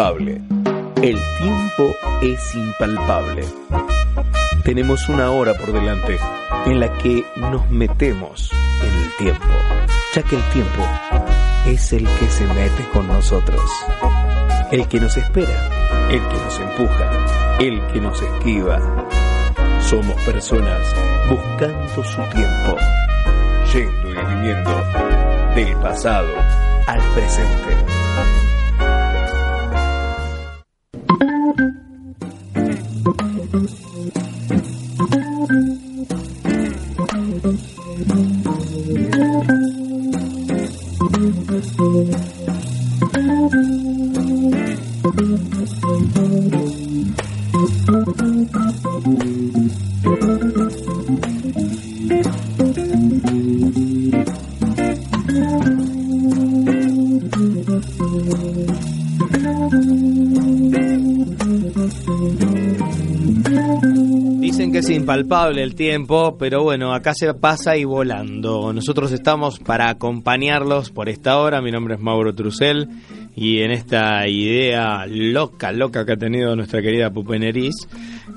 El tiempo es impalpable. Tenemos una hora por delante en la que nos metemos en el tiempo, ya que el tiempo es el que se mete con nosotros, el que nos espera, el que nos empuja, el que nos esquiva. Somos personas buscando su tiempo, yendo y viniendo del pasado al presente. El tiempo, pero bueno, acá se pasa y volando. Nosotros estamos para acompañarlos por esta hora. Mi nombre es Mauro Trucel y en esta idea loca, loca que ha tenido nuestra querida Pupeneriz,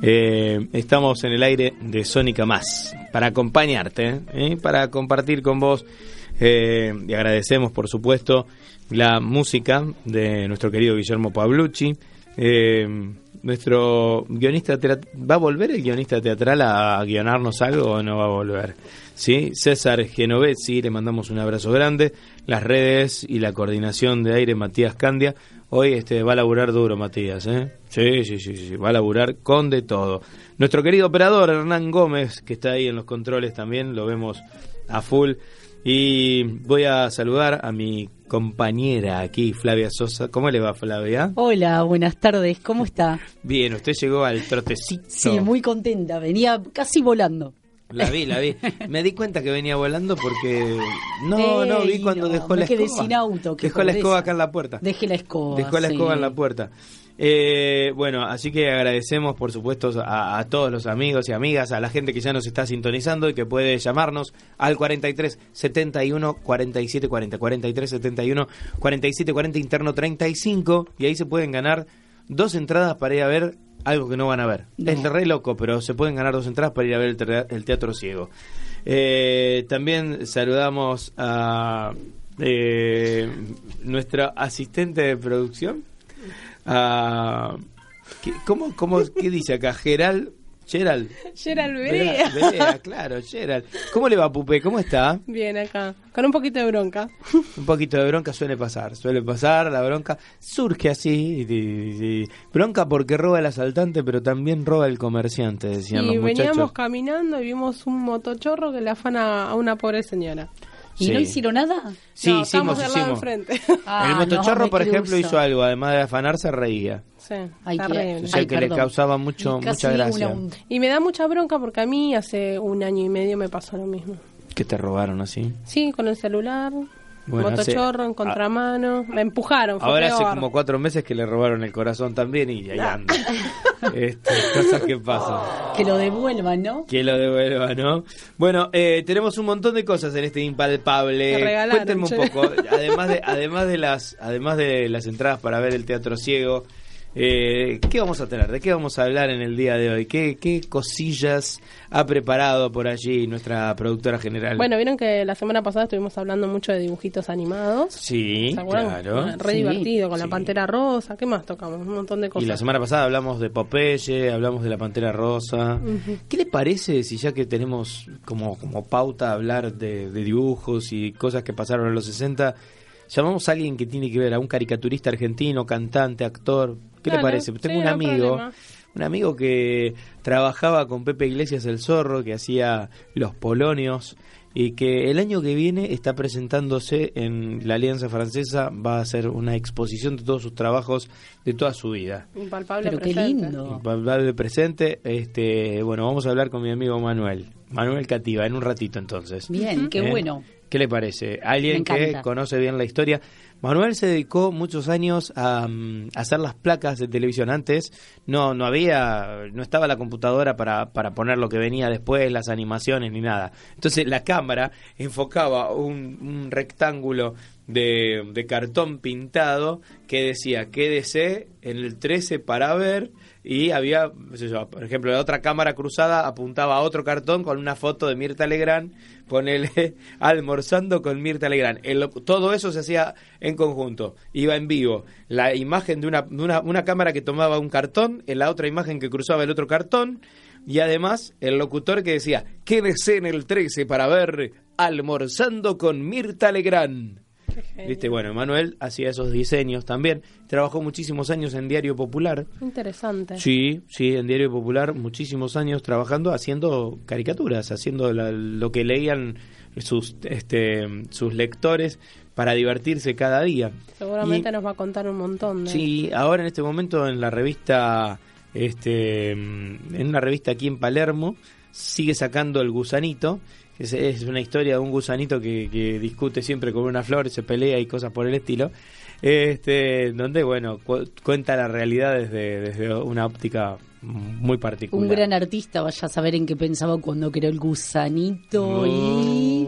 eh, estamos en el aire de Sónica Más para acompañarte, ¿eh? para compartir con vos. eh, y agradecemos, por supuesto, la música de nuestro querido Guillermo Pablucci. Eh, nuestro guionista va a volver el guionista teatral a guionarnos algo o no va a volver sí César Genovesi le mandamos un abrazo grande. Las redes y la coordinación de aire Matías Candia. Hoy este va a laburar duro Matías ¿eh? sí, sí sí sí va a laburar con de todo. Nuestro querido operador Hernán Gómez que está ahí en los controles también lo vemos a full. Y voy a saludar a mi compañera aquí, Flavia Sosa. ¿Cómo le va, Flavia? Hola, buenas tardes, ¿cómo está? Bien, usted llegó al trotecito. Sí, muy contenta, venía casi volando. La vi, la vi. Me di cuenta que venía volando porque... No, no, vi cuando no, dejó la escoba. sin auto, Dejó la escoba acá en la puerta. Dejé la escoba. Dejó la sí. escoba en la puerta. Eh, bueno, así que agradecemos por supuesto a, a todos los amigos y amigas, a la gente que ya nos está sintonizando y que puede llamarnos al 43 71 47 40, 43 71 47 40 interno 35 y ahí se pueden ganar dos entradas para ir a ver algo que no van a ver. No. Es re loco, pero se pueden ganar dos entradas para ir a ver el, tea- el teatro ciego. Eh, también saludamos a eh, nuestra asistente de producción. A, ¿qué, cómo, cómo, ¿Qué dice acá? Geral. Gerald. Gerald Berea, Berea. Berea, claro, Gerald. ¿Cómo le va, Pupe? ¿Cómo está? Bien, acá. Con un poquito de bronca. Un poquito de bronca suele pasar, suele pasar, la bronca surge así, y- y- y- bronca porque roba el asaltante, pero también roba el comerciante, decían y los muchachos. veníamos caminando y vimos un motochorro que le afana a una pobre señora. ¿Y Sí. no hicieron nada? Sí, no, hicimos, lado enfrente. Ah, el motochorro, no, por ejemplo, hizo algo, además de afanarse, reía. sí, Ay, terrible. O sea, Ay, que le causaba mucho, mucha gracia. una- un- Y me da mucha bronca porque a mí hace un año y medio me pasó lo mismo. Que te robaron así. Sí, con el celular, Bueno, hace- motochorro en contramano, me empujaron. Fue Ahora hace como cuatro meses que le robaron el corazón también y ahí anda. este, cosas que pasan. Que lo devuelvan, ¿no? Que lo devuelva, ¿no? Bueno, eh, tenemos un montón de cosas en este impalpable. Cuéntenme un che. poco, además de, además de las, además de las entradas para ver el teatro ciego, Eh, ¿Qué vamos a tener? ¿De qué vamos a hablar en el día de hoy? ¿Qué, qué cosillas ha preparado por allí nuestra productora general? Bueno, vieron que la semana pasada estuvimos hablando mucho de dibujitos animados. sí, ¿Se acuerdan? claro. Re Sí. divertido, con la. Pantera Rosa. ¿Qué más tocamos? Un montón de Y cosas. la semana pasada hablamos de Popeye, hablamos de la Pantera Rosa. ¿Qué le parece si ya que tenemos como, como pauta hablar de, de dibujos y cosas que pasaron en los 60, llamamos a alguien que tiene que ver, a un caricaturista argentino, cantante, actor? ¿Qué le Dale, parece? sí, Tengo un no amigo, problema. un amigo que trabajaba con Pepe Iglesias el Zorro, que hacía Los Polonios y que el año que viene está presentándose en la Alianza Francesa, va a hacer una exposición de todos sus trabajos de toda su vida. Impalpable Pero qué presente. lindo. Valve presente, este, bueno, vamos a hablar con mi amigo Manuel. Manuel Cativa, en un ratito entonces. Bien, qué ¿Eh? bueno. ¿Qué le parece? Alguien que conoce bien la historia. Manuel se dedicó muchos años a, mm, hacer las placas de televisión. Antes no no había, no estaba la computadora para, para poner lo que venía después, las animaciones ni nada. Entonces la cámara enfocaba un, un rectángulo de, de cartón pintado que decía quédese en el 13 para ver y había, yo, por ejemplo, la otra cámara cruzada apuntaba a otro cartón con una foto de Mirta Legrand, ponele almorzando con Mirta Legrand. Todo eso se hacía en conjunto, iba en vivo. La imagen de una, de una, una cámara que tomaba un cartón, en la otra imagen que cruzaba el otro cartón, y además el locutor que decía, quédese en el 13 para ver almorzando con Mirta Legrand. Viste, bueno, Manuel hacía esos diseños también. Trabajó muchísimos años en Diario Popular. Interesante. Sí, sí, en Diario Popular muchísimos años trabajando, haciendo caricaturas, haciendo la- lo que leían sus, este, sus lectores para divertirse cada día. Seguramente Y- nos va a contar un montón de... Sí, ahora en este momento en la revista, este, en una revista aquí en Palermo, sigue sacando El Gusanito, es, es una historia de un gusanito que, que discute siempre con una flor, se pelea y cosas por el estilo, este, donde, bueno, cu- cuenta la realidad desde, desde una óptica muy particular. Un gran artista, vaya a saber en qué pensaba cuando creó el gusanito y...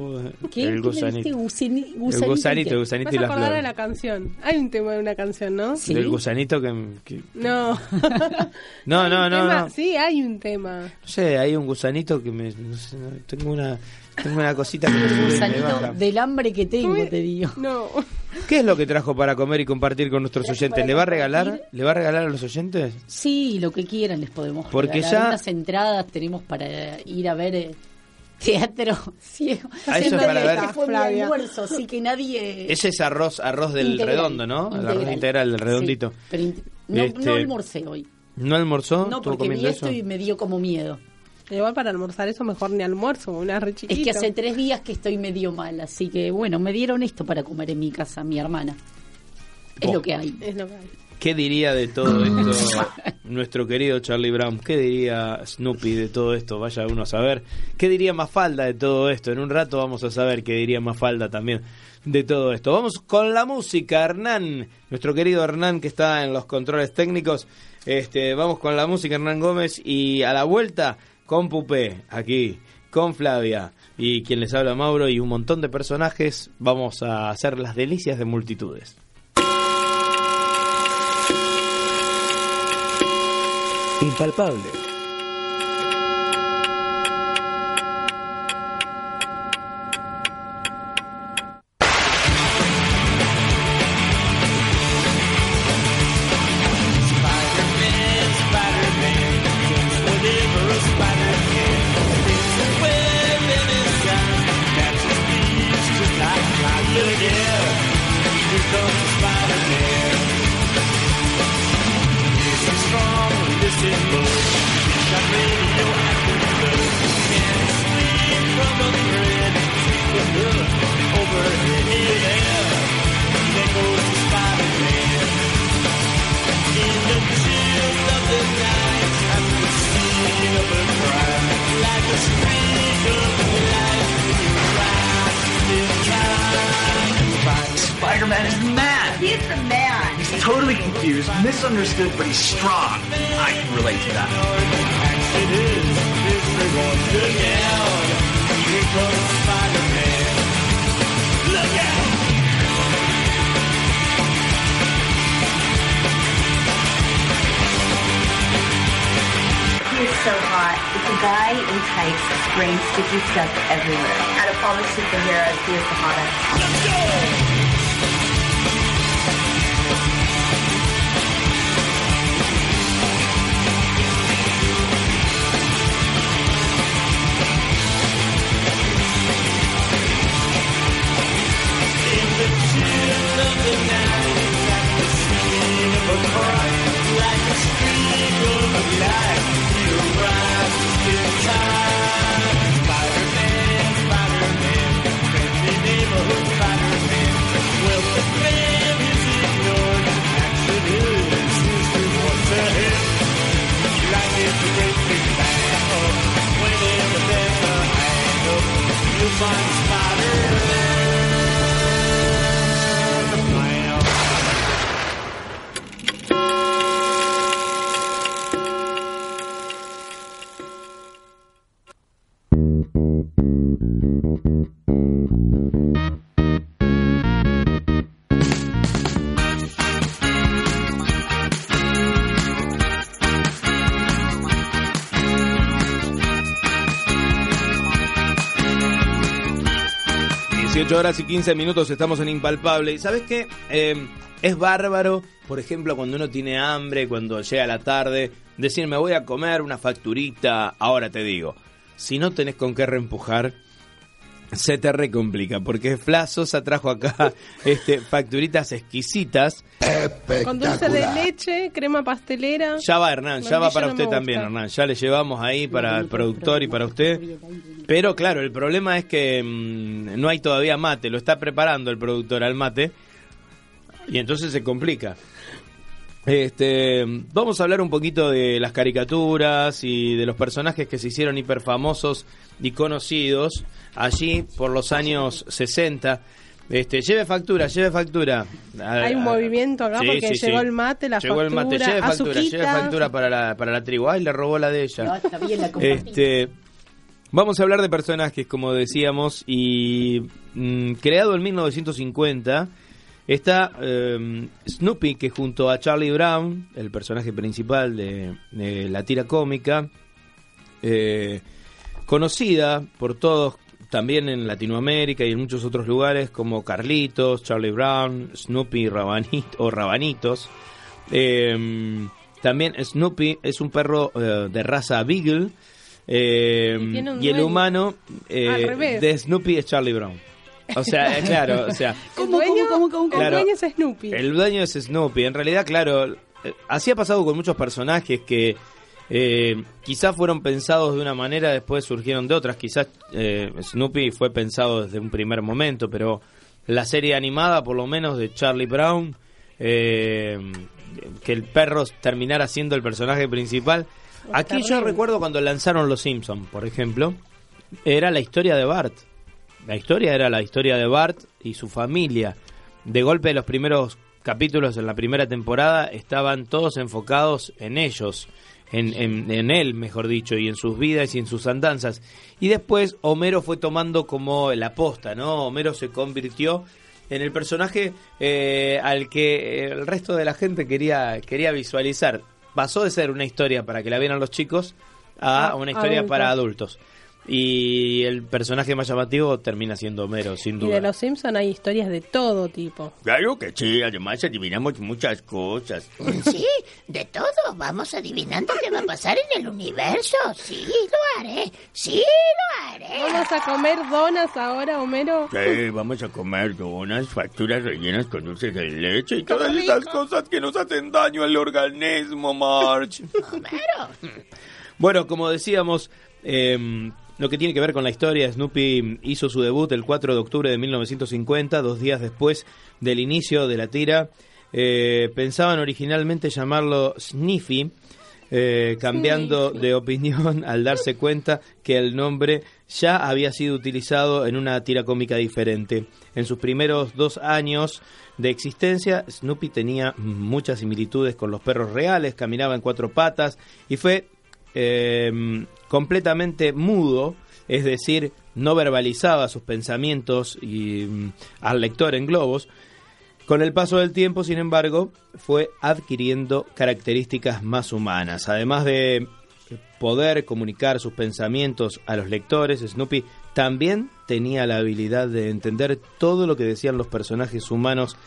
No, ¿Qué? El ¿Qué me gusanito. dijiste? Gusani- El gusanito gusanito, el gusanito Vas y a la acordar flor. de la canción. Hay un tema de una canción, ¿no? Sí. Del gusanito que... que- No. No, no, no, no. Sí, hay un tema. No sé, hay un gusanito que me. no sé, tengo una. Tengo una cosita que me gusanito del hambre que tengo, te digo. No. ¿Qué es lo que trajo para comer y compartir con nuestros oyentes? ¿Le va a regalar? ¿Le va a regalar a los oyentes? Sí, lo que quieran les podemos Porque regalar. ya- Unas entradas tenemos para ir a ver eh, teatro ciego. Ah, eso En es para realidad ver. este fue mi almuerzo, así que nadie... Ese es arroz, arroz del Integral, redondo, ¿no? El arroz integral, del Sí, redondito. pero no, Este, no almorcé hoy. ¿No almorzó? No, ¿Estuvo porque vi esto y me dio como miedo. Igual para almorzar eso mejor ni almuerzo, una re Es chiquito. que hace tres días que estoy medio mal, así que bueno, me dieron esto para comer en mi casa, mi hermana. Es Oh. lo que hay. Es lo que hay. ¿Qué diría de todo esto nuestro querido Charlie Brown? ¿Qué diría Snoopy de todo esto? Vaya uno a saber. ¿Qué diría Mafalda de todo esto? En un rato vamos a saber qué diría Mafalda también de todo esto. Vamos con la música, Hernán. Nuestro querido Hernán que está en los controles técnicos. Este, vamos con la música, Hernán Gómez. Y a la vuelta con Pupé, aquí, con Flavia. Y quien les habla Mauro y un montón de personajes. Vamos a hacer las delicias de multitudes. Impalpable. misunderstood, but he's strong. I can relate to that. It is. He is so hot. It's a guy and takes brain sticky stuff everywhere. And I promise horas y 15 minutos estamos en Impalpable. ¿Y sabes qué? Eh, es bárbaro, por ejemplo, cuando uno tiene hambre, cuando llega la tarde, decir me voy a comer una facturita. Ahora te digo, si no tenés con qué reempujar, se te recomplica, porque Flasos trajo acá este, facturitas exquisitas. Con dulce de leche, crema pastelera. Ya va, Hernán, ya va para no usted también. Hernán. Ya le llevamos ahí para el productor y para usted. Pero claro, el problema es que mm, no hay todavía mate, lo está preparando el productor al mate. Y entonces se complica. Este, vamos a hablar un poquito de las caricaturas y de los personajes que se hicieron hiperfamosos y conocidos allí por los años 60. Este, lleve factura, lleve factura. Hay un movimiento acá porque llegó el mate, la llegó el mate, factura, lleve factura, lleve factura para la, para la tribu. Ay, le robó la de ella. No, está bien, la compartí. Este, vamos a hablar de personajes, como decíamos, y mm, creado en 1950 está eh, Snoopy, que junto a Charlie Brown, el personaje principal de, de la tira cómica, eh, conocida por todos también en Latinoamérica y en muchos otros lugares como Carlitos, Charlie Brown, Snoopy Rabanit, o Rabanitos. Eh, también Snoopy es un perro eh, de raza Beagle. eh, Y el humano eh, de Snoopy es Charlie Brown. O sea, eh, claro, o sea, El ¿Cómo, dueño, cómo, cómo, cómo? el dueño es Snoopy. el dueño es Snoopy. En realidad, claro, eh, así ha pasado con muchos personajes que eh, quizás fueron pensados de una manera, después surgieron de otras. Quizás eh, Snoopy fue pensado desde un primer momento, pero la serie animada, por lo menos de Charlie Brown, eh, que el perro terminara siendo el personaje principal. Aquí yo recuerdo cuando lanzaron Los Simpsons, por ejemplo, era la historia de Bart. La historia era la historia de Bart y su familia. De golpe, los primeros capítulos en la primera temporada estaban todos enfocados en ellos, en, en- en él, mejor dicho, y en sus vidas y en sus andanzas. Y después Homero fue tomando como la posta, ¿no? Homero se convirtió en el personaje eh, al que el resto de la gente quería, quería visualizar. Pasó de ser una historia para que la vieran los chicos a Ah, una historia para adultos. Y el personaje más llamativo termina siendo Homero, sin Y duda. de los Simpson hay historias de todo tipo. Claro que sí, además adivinamos muchas cosas. Sí, de todo. Vamos adivinando qué va a pasar en el universo. Sí, lo haré. Sí, lo haré. Vamos a comer donas ahora, Homero. Sí, vamos a comer donas, facturas rellenas con dulces de leche y todas esas cosas que nos hacen daño al organismo, March. Homero. Bueno, como decíamos, eh, lo que tiene que ver con la historia, Snoopy hizo su debut el 4 de octubre de 1950, dos días después del inicio de la tira. Eh, pensaban originalmente llamarlo Sniffy, eh, cambiando de opinión al darse cuenta que el nombre ya había sido utilizado en una tira cómica diferente. En sus primeros dos años de existencia, Snoopy tenía muchas similitudes con los perros reales, caminaba en cuatro patas y fue eh, completamente mudo, es decir, no verbalizaba sus pensamientos y, mm, al lector en globos. Con el paso del tiempo, sin embargo, fue adquiriendo características más humanas. Además de poder comunicar sus pensamientos a los lectores, Snoopy también tenía la habilidad de entender todo lo que decían los personajes humanos.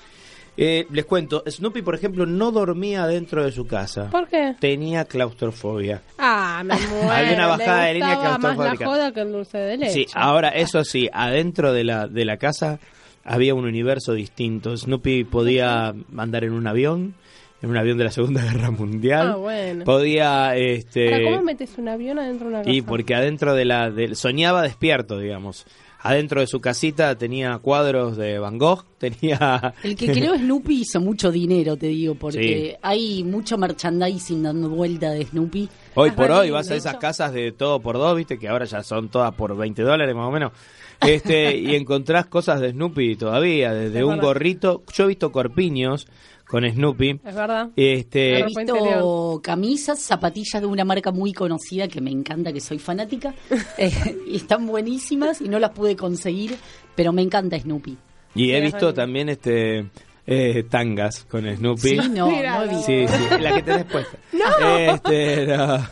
Eh, les cuento, Snoopy, por ejemplo, no dormía dentro de su casa. ¿Por qué? Tenía claustrofobia. Ah, me muero. Había una bajada de línea gustaba más la claustrofóbica. joda que el dulce de leche. Sí, ahora eso sí, adentro de la, de la casa había un universo distinto. Snoopy podía andar en un avión, en un avión de la Segunda Guerra Mundial. Ah, bueno. Podía, este... Ahora, ¿Cómo metes un avión adentro de una casa? Y porque adentro de la... del- soñaba despierto, digamos. Adentro de su casita tenía cuadros de Van Gogh, tenía... El que creó Snoopy hizo mucho dinero, te digo, porque Sí. hay mucho merchandising dando vuelta de Snoopy. Hoy por hoy vas a de esas casas de todo por dos, viste, que ahora ya son todas por 20 dólares más o menos. Este, y encontrás cosas de Snoopy todavía, desde Es un gorrito. Yo he visto corpiños con Snoopy. Es verdad. Este, He visto interior. camisas, zapatillas de una marca muy conocida que me encanta, que soy fanática. Eh, y están buenísimas y no las pude conseguir, pero me encanta Snoopy. y he visto también este eh, tangas con Snoopy. Sí, no, Mira, no. Sí, sí, la que tenés puesta. Este, no.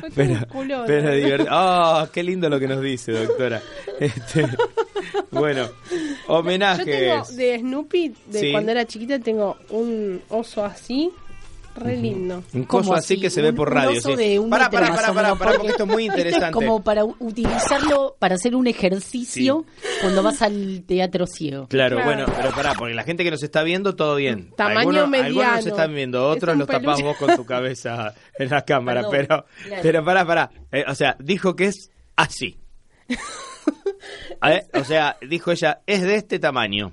Fue Pero, pero divertido. Oh, qué lindo lo que nos dice, doctora. Este, bueno, Yo homenajes. tengo de Snoopy, de Sí. cuando era chiquita, tengo un oso así, re lindo. Un ¿Cómo coso así así? que se ve por radio. sí. de un Pará, metro pará, más pará, o pará, menos, pará, porque esto es muy interesante. es como para utilizarlo para hacer un ejercicio cuando vas al teatro ciego. Claro, Claro. bueno, pero pará, porque la gente que nos está viendo, todo bien. Tamaño algunos, algunos mediano. nos están viendo, otros los tapás peluche. vos con tu cabeza en la cámara. Perdón, pero, claro. pero pará, pará. Eh, o sea, dijo que es así. A ver, o sea, dijo ella, es de este tamaño.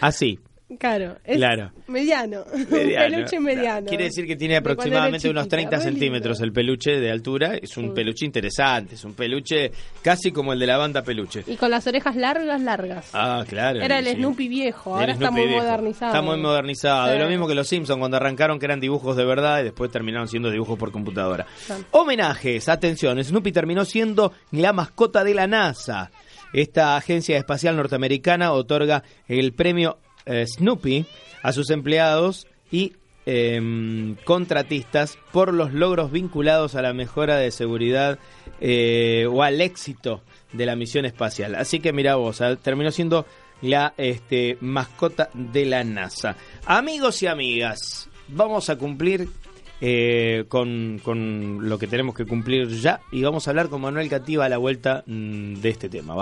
Así. Claro, es Claro. mediano. mediano. Un peluche mediano. Quiere decir que tiene aproximadamente unos chiquita, 30 re centímetros el peluche de altura. Es un peluche interesante, es un peluche casi como el de la banda peluche. Y con las orejas largas, largas. Ah, claro. Era el sí. Snoopy viejo, ahora está muy viejo. modernizado. Está muy modernizado. Sí. Lo mismo que los Simpsons cuando arrancaron que eran dibujos de verdad y después terminaron siendo dibujos por computadora. Homenajes, atención, Snoopy terminó siendo la mascota de la NASA. Esta agencia espacial norteamericana otorga el premio eh, Snoopy a sus empleados y em, contratistas por los logros vinculados a la mejora de seguridad eh, o al éxito de la misión espacial. Así que mira vos, terminó siendo la este, mascota de la NASA. Amigos y amigas, vamos a cumplir eh, con, lo que tenemos que cumplir ya y vamos a hablar con Manuel Cativa a la vuelta mm, de este tema.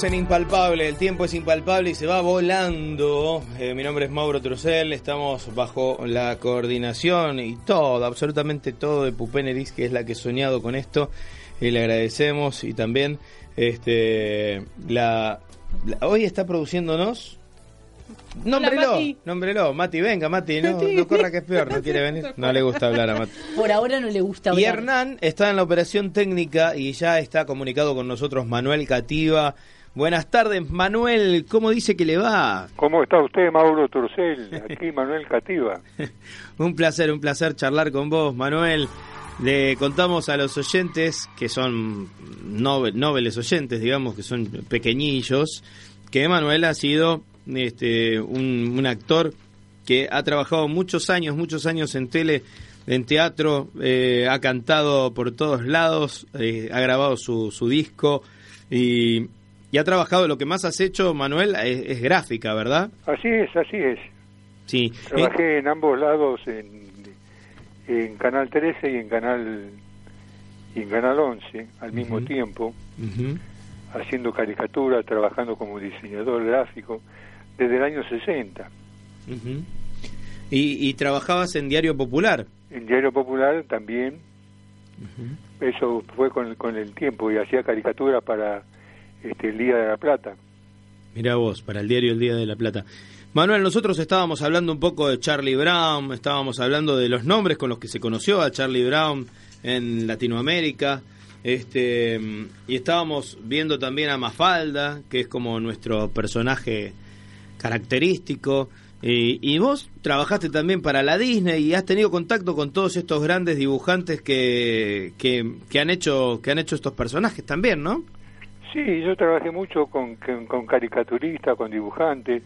Estamos en Impalpable, el tiempo es impalpable y se va volando. Eh, mi nombre es Mauro Trucel, estamos bajo la coordinación y todo, absolutamente todo de Pupeneris, que es la que he soñado con esto. Y le agradecemos y también este la, la- hoy está produciéndonos. Nómbrelo, Mati. nómbrelo, Mati, venga, Mati, no, no corra que es peor, no quiere venir, no le gusta hablar a Mati. Por ahora no le gusta Y hablar. Hernán está en la operación técnica y ya está comunicado con nosotros Manuel Cativa. Buenas tardes, Manuel. ¿Cómo dice que le va? ¿Cómo está usted, Mauro Turcel? Aquí Manuel Cativa. un placer, un placer charlar con vos, Manuel. Le contamos a los oyentes, que son nobles oyentes, digamos, que son pequeñillos, que Manuel ha sido este, un, actor que ha trabajado muchos años, muchos años en tele, en teatro, eh, ha cantado por todos lados, eh, ha grabado su, su disco y y ha trabajado, lo que más has hecho, Manuel, es, gráfica, ¿verdad? Así es, así es. Sí. Trabajé en ambos lados, en, en Canal 13 y en Canal, y en Canal 11 al mismo tiempo, haciendo caricatura, trabajando como diseñador gráfico desde el año 60. ¿Y, ¿Y, trabajabas en Diario Popular? En Diario Popular también. Eso fue con, con el tiempo y hacía caricatura para este, el Día de la Plata. Mira vos, para el diario El Día de la Plata. Manuel, nosotros estábamos hablando un poco de Charlie Brown, estábamos hablando de los nombres con los que se conoció a Charlie Brown en Latinoamérica, este, y estábamos viendo también a Mafalda, que es como nuestro personaje característico. Y, vos trabajaste también para la Disney y has tenido contacto con todos estos grandes dibujantes que, que, que han hecho que han hecho estos personajes también, ¿no? Sí, yo trabajé mucho con, con, caricaturistas, con dibujantes,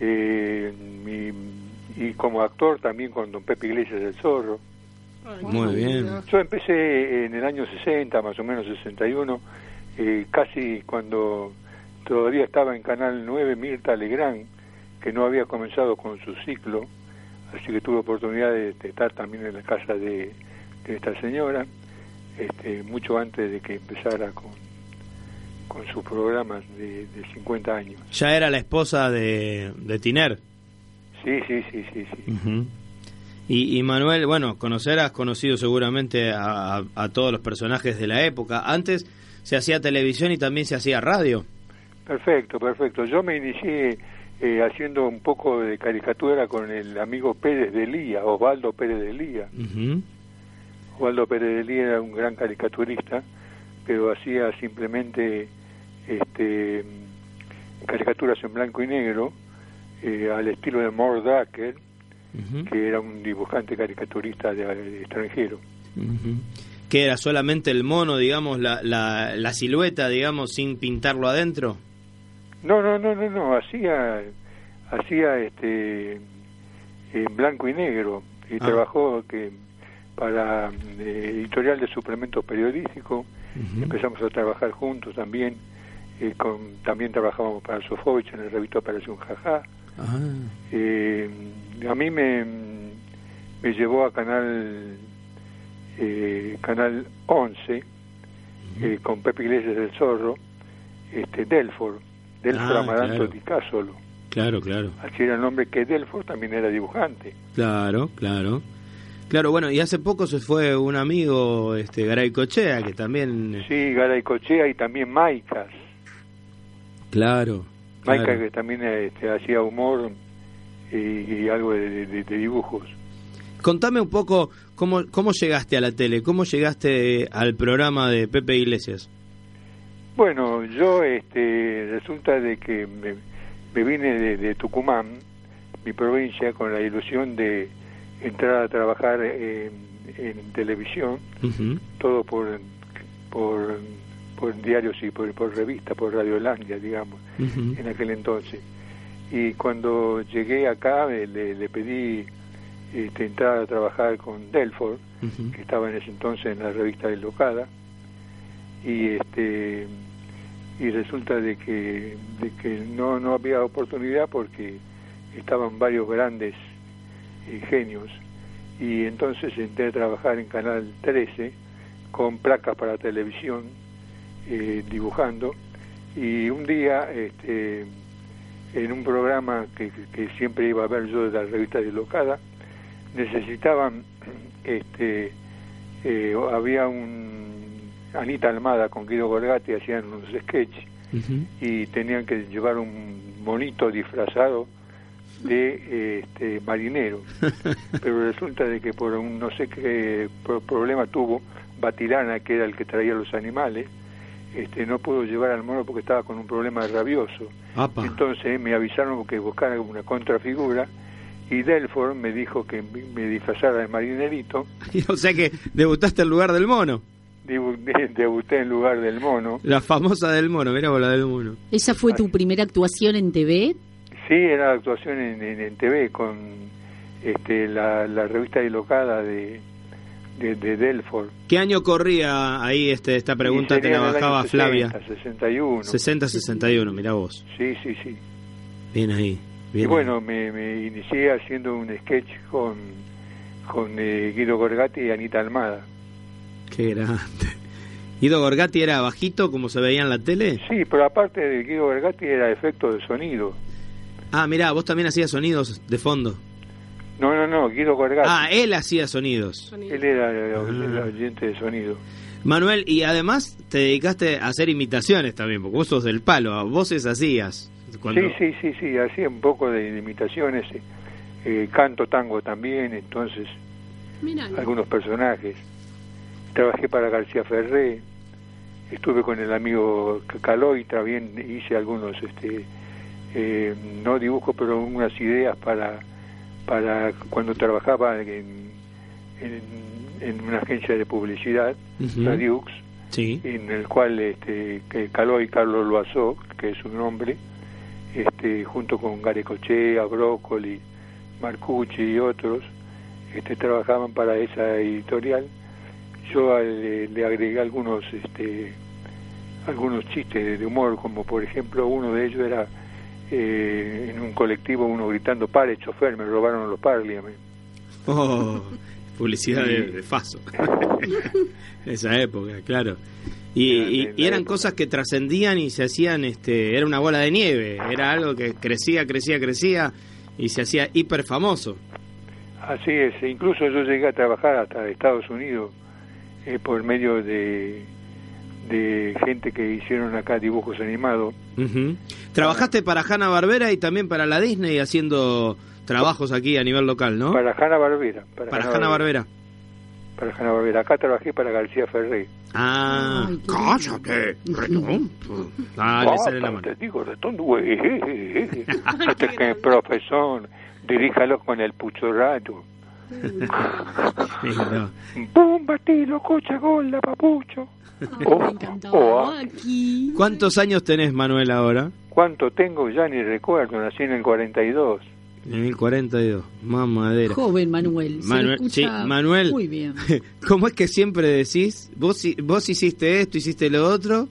eh, y, como actor también con don Pepe Iglesias del Zorro. Muy bien. Yo empecé en el año 60, más o menos 61, eh, casi cuando todavía estaba en Canal 9 Mirta Legrand, que no había comenzado con su ciclo, así que tuve oportunidad de, estar también en la casa de, esta señora, este, mucho antes de que empezara con, con sus programas de, 50 años. ¿Ya era la esposa de, de Tiner? Sí, sí, sí, sí. sí. y, Manuel, bueno, conocerás, conocido seguramente a, a, todos los personajes de la época. Antes se hacía televisión y también se hacía radio. Perfecto, perfecto. Yo me inicié eh, haciendo un poco de caricatura con el amigo Pérez de Lía, Osvaldo Pérez de Lía. Osvaldo Pérez de Lía era un gran caricaturista, pero hacía simplemente este, caricaturas en blanco y negro, eh, al estilo de Mordacker, que era un dibujante caricaturista de, extranjero. ¿Que era solamente el mono, digamos, la, la, silueta, digamos, sin pintarlo adentro? No, no, no, no, no, hacía, hacía este, en blanco y negro y ah. trabajó que para eh, editorial de suplementos periodísticos, empezamos a trabajar juntos también eh, con, también trabajábamos para Sofovich en el revista Operación Jaja. Eh, a mí me, me llevó a Canal eh, Canal 11 con Pepe Iglesias del Zorro, este Delfor, Delfor ah, Amaranto Di Cásolo. Claro, claro. Así era el nombre que Delfor también era dibujante. Claro, claro. Claro, bueno, y hace poco se fue un amigo, este Garay Cochea, que también... Sí, Garay Cochea y también Maicas. Claro. Maika que también este, hacía humor y, algo de, dibujos. Contame un poco cómo, cómo llegaste a la tele, cómo llegaste al programa de Pepe Iglesias. Bueno, yo este, resulta de que me, vine de, Tucumán, mi provincia, con la ilusión de entrar a trabajar en, televisión, todo por, por por diarios y por, por revista, por Radiolandia, digamos, en aquel entonces. Y cuando llegué acá le, le pedí este, entrar a trabajar con Delford, que estaba en ese entonces en la revista de Locada, y este y resulta de que, de que no, no había oportunidad porque estaban varios grandes eh, genios. Y entonces entré a trabajar en Canal 13 con placas para televisión eh, dibujando. Y un día este, en un programa que, siempre iba a ver yo de la revista Locada necesitaban este eh, había un Anita Almada con Guido Gorgati hacían unos sketches y tenían que llevar un monito disfrazado de este, marinero pero resulta de que por un no sé qué problema tuvo Batirana que era el que traía los animales este, no pudo llevar al mono porque estaba con un problema rabioso. Apa. Entonces me avisaron que buscara una contrafigura y Delford me dijo que me disfrazara de marinerito. o sea que debutaste en lugar del mono. Debu- de- Debuté en lugar del mono. La famosa del mono, mira vos la del mono. ¿Esa fue tu primera actuación en TV? Sí, era actuación en, en, en TV con este, la, la revista dilocada de, de, de Delford. ¿Qué año corría ahí este, esta pregunta? Te la bajaba año Flavia. 60, 61. 60-61, mirá vos. Sí, sí, sí. Bien ahí. Y bueno, me, me inicié haciendo un sketch con, con eh, Guido Gorgati y Anita Almada. Qué grande. ¿Guido Gorgati era bajito como se veía en la tele? Sí, pero aparte de Guido Gorgati era efecto de sonido. Ah, mirá, vos también hacías sonidos de fondo. No, no, no, Guido Gorgati. Ah, él hacía sonidos. Él era el, Ah. oyente de sonido. Manuel, y además te dedicaste a hacer imitaciones también, porque vos sos del palo, voces hacías. Cuando... Sí, sí, sí, sí, hacía un poco de, de imitaciones, eh, eh, canto tango también, entonces Mira, algunos personajes. Trabajé para García Ferré, estuve con el amigo C- Caloy, también hice algunos, este, eh, no dibujos, pero unas ideas para, para cuando trabajaba en, en, en una agencia de publicidad, Ujú. la Dux, Sí. en el cual este, que Caloy Carlos Loazó, que es su nombre, este, junto con Garecochea, Brócoli, Marcucci y otros, este, trabajaban para esa editorial. Yo eh, le agregué algunos este, algunos chistes de humor, como por ejemplo uno de ellos era eh, en un colectivo uno gritando, pare chofer, me robaron los parliament. Oh, publicidad de, de Faso. Esa época, claro. Y, Era y- de la y eran época. cosas que trascendían y se hacían, este, era una bola de nieve, era algo que crecía, crecía, crecía y se hacía hiper famoso. Así es, e incluso yo llegué a trabajar hasta Estados Unidos eh, por medio de, de gente que hicieron acá dibujos animados. Ujú. Trabajaste para Hanna Barbera y también para la Disney haciendo trabajos aquí a nivel local, ¿no? Para Hanna Barbera. Para, Para Hanna Hanna Barbera. Para Hanna Barbera. Acá trabajé para García Ferré. Ah, Ay, cállate, retonto. Dale, sale la Ah, mano. te digo, redondo, güey. Este que profesor, diríjalo con el puchorrato. Sí, no. ¡Pum, batilo, cocha, gola, papucho! Oh, me encantaba. oh, ah. Aquí. ¿Cuántos años tenés, Manuel, ahora? ¿Cuánto tengo? Ya ni recuerdo, nací en el 42. En el 42, mamadera. Joven Manuel. se Manuel, escucha sí, Manuel. Muy bien. ¿Cómo es que siempre decís, vos, vos hiciste esto, hiciste lo otro,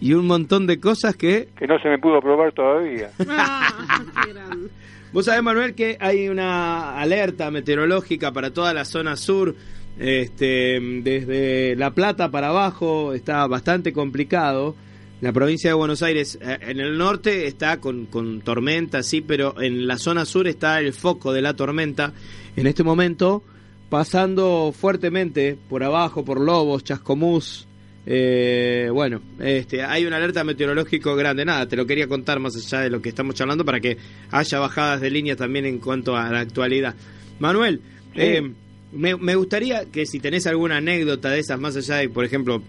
y un montón de cosas que... Que no se me pudo probar todavía. Ah, qué grande. Vos sabés, Manuel, que hay una alerta meteorológica para toda la zona sur, este, desde La Plata para abajo, está bastante complicado. La provincia de Buenos Aires, eh, en el norte está con, con tormenta, sí, pero en la zona sur está el foco de la tormenta. En este momento, pasando fuertemente por abajo, por Lobos, Chascomús. Eh, bueno, este, hay una alerta meteorológico grande. Nada, te lo quería contar más allá de lo que estamos charlando para que haya bajadas de línea también en cuanto a la actualidad. Manuel, Sí. eh, me, me gustaría que si tenés alguna anécdota de esas, más allá de, por ejemplo,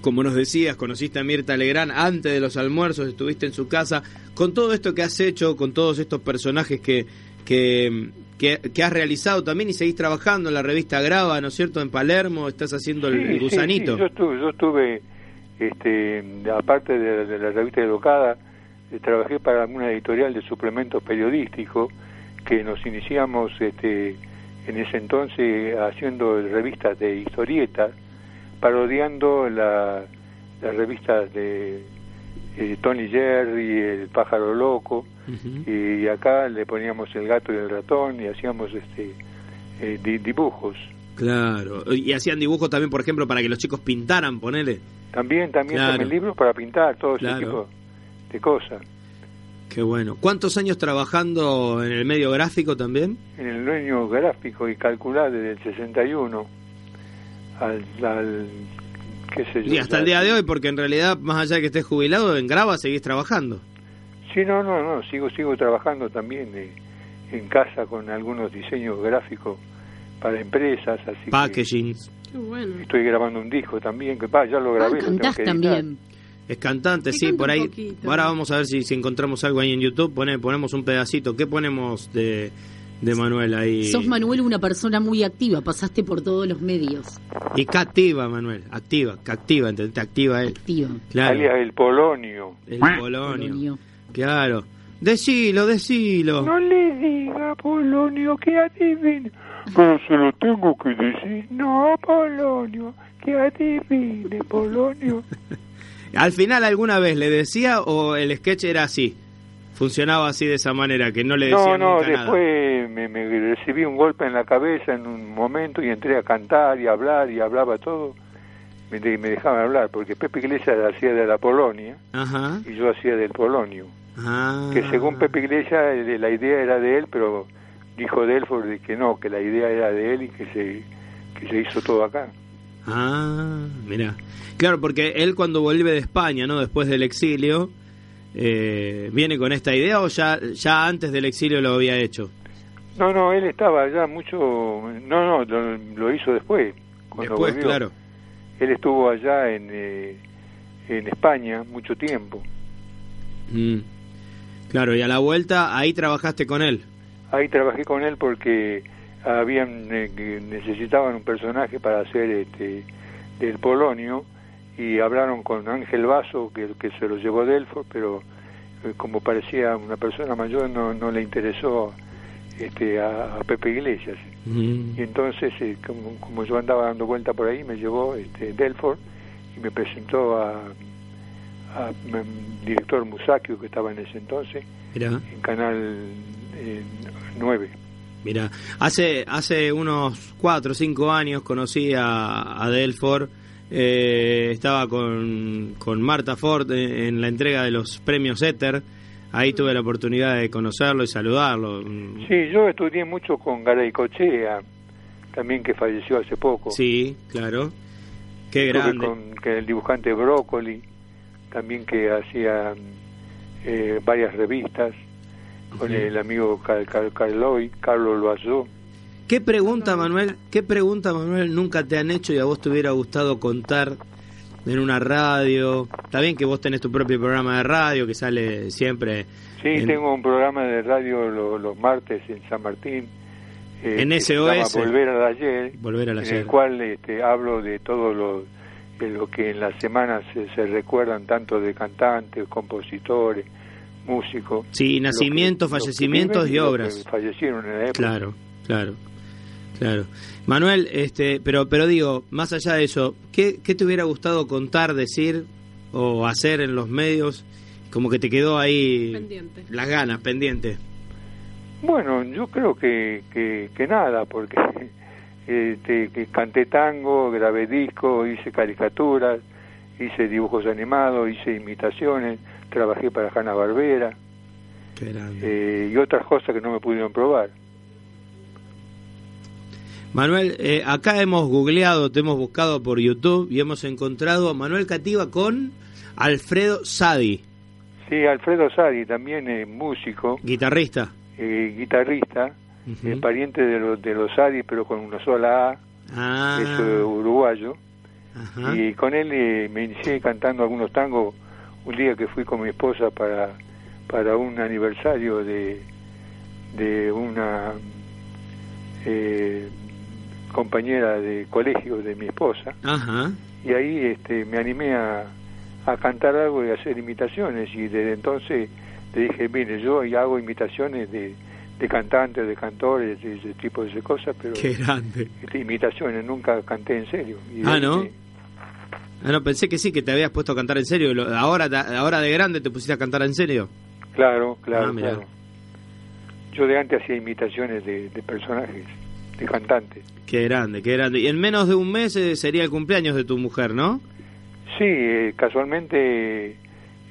como nos decías, conociste a Mirta Legrand antes de los almuerzos, estuviste en su casa, con todo esto que has hecho, con todos estos personajes que, que, que, que has realizado también y seguís trabajando en la revista Grava, ¿no es cierto? En Palermo, estás haciendo el, Sí, el sí, gusanito. sí, Yo estuve, yo estuve este, aparte de, de la revista Educada, eh, trabajé para una editorial de suplementos periodísticos que nos iniciamos este, en ese entonces haciendo revistas de historietas, parodiando la, las revistas de eh, Tony Jerry, El pájaro loco, y acá le poníamos el gato y el ratón y hacíamos este eh, di- dibujos. Claro, y hacían dibujos también, por ejemplo, para que los chicos pintaran, ponele. También, también Claro. tomé libros para pintar, todo Claro. ese tipo de cosas. Qué bueno. ¿Cuántos años trabajando en el medio gráfico también? En el dueño gráfico y calcular desde el 61 al, al qué sé yo. Y hasta el día de hoy, porque en realidad, más allá de que estés jubilado, en Grava seguís trabajando. Sí, no, no, no, sigo, sigo trabajando también eh, en casa con algunos diseños gráficos para empresas, así que- Packaging. Bueno. Estoy grabando un disco también, que va, ya lo grabé. Ah, lo tengo cantás que también. Es cantante, Sí, por ahí. poquito. Ahora vamos a ver si, si encontramos algo ahí en YouTube. Pone, ponemos un pedacito. ¿Qué ponemos de, de Manuel ahí? Sos Manuel una persona muy activa, pasaste por todos los medios. Y que activa, Manuel. Activa, que activa, ¿entendés? Te activa él. Activa. Claro. Alias el Polonio. El Polonio. Polonio. Claro. Decilo, decilo. No le diga, Polonio, que adivine. Pero se lo tengo que decir. No, Polonio, que adivine, Polonio. Al final, ¿alguna vez le decía o el sketch era así? Funcionaba así de esa manera, que no le decía No, no, nunca nada. después me, me recibí un golpe en la cabeza en un momento y entré a cantar y a hablar y hablaba todo. Me, me dejaban hablar, porque Pepe Iglesias hacía de la Polonia Ajá. y yo hacía del Polonio. Ah. Que según Pepe Iglesias la idea era de él, pero dijo Delford de que no, que la idea era de él y que se, que se hizo todo acá. Ah, mira. Claro, porque él cuando vuelve de España, ¿no? Después del exilio, eh, ¿viene con esta idea o ya, ya antes del exilio lo había hecho? No, no, él estaba ya mucho... No, no, lo, lo hizo después. Cuando Después, volvió. claro. Él estuvo allá en, eh, en España mucho tiempo. Mm. Claro, y a la vuelta ahí trabajaste con él. Ahí trabajé con él porque habían eh, necesitaban un personaje para hacer este del Polonio y hablaron con Ángel Vaso que, que se lo llevó Delfo pero eh, como parecía una persona mayor no, no le interesó este a, a Pepe Iglesias Mm. y entonces eh, como, como yo andaba dando vuelta por ahí me llevó este Delford y me presentó a, a mm, director Musacchio que estaba en ese entonces Mira, en Canal eh, 9 mira. Hace, hace unos cuatro o cinco años conocí a, a Delford. Eh, estaba con, con Marta Ford en, en la entrega de los premios Éter. Ahí tuve la oportunidad de conocerlo y saludarlo. Sí, yo estudié mucho con Garay Cochea, también que falleció hace poco. Sí, claro. Qué Estuve grande. con que el dibujante Brócoli, también que hacía eh, varias revistas, con el amigo Car Car Carloy, Carlos Loazó. ¿Qué pregunta, Manuel? ¿Qué pregunta, Manuel, nunca te han hecho y a vos te hubiera gustado contar en una radio? Está bien que vos tenés tu propio programa de radio que sale siempre. Sí, en- tengo un programa de radio lo- los martes en San Martín. eh, En SOS. Volver al ayer. Volver al en ayer. el cual este, hablo de todo lo, de lo que en las semanas se, se recuerdan tanto de cantantes, compositores, músicos. Sí, nacimientos, que- lo que fallecimientos viven y que obras. fallecieron en la época. Claro, claro, claro. Manuel, este, pero, pero digo, más allá de eso, ¿qué, ¿qué te hubiera gustado contar, decir o hacer en los medios? Como que te quedó ahí Pendiente. las ganas, pendiente. Bueno, yo creo que, que, que nada, porque este, que canté tango, grabé discos, hice caricaturas, hice dibujos animados, hice imitaciones, trabajé para Hanna Barbera eh, y otras cosas que no me pudieron probar. Manuel, eh, acá hemos googleado, te hemos buscado por YouTube y hemos encontrado a Manuel Cativa con Alfredo Sadi, Sí, Alfredo Sadi, también eh, músico, guitarrista. eh, guitarrista, eh, pariente de los, de los Sadi, pero con una sola A, Ah, es eh, uruguayo. ajá. Y con él eh, me inicié cantando algunos tangos un día que fui con mi esposa para, para un aniversario de, de una eh, compañera de colegio de mi esposa. Ajá. Y ahí este, me animé a, a cantar algo y a hacer imitaciones. Y desde entonces le dije, mire, yo hago imitaciones de, de cantantes, de cantores, de ese tipo de cosas, pero Qué grande. este, imitaciones nunca canté en serio. Y Ah, ¿no? Ah, no, pensé que sí, que te habías puesto a cantar en serio. Ahora, ahora de grande te pusiste a cantar en serio. Claro, claro, Ah, claro. Yo de antes hacía imitaciones de, de personajes, de cantantes. Qué grande, qué grande. Y en menos de un mes eh, sería el cumpleaños de tu mujer, ¿no? Sí, eh, casualmente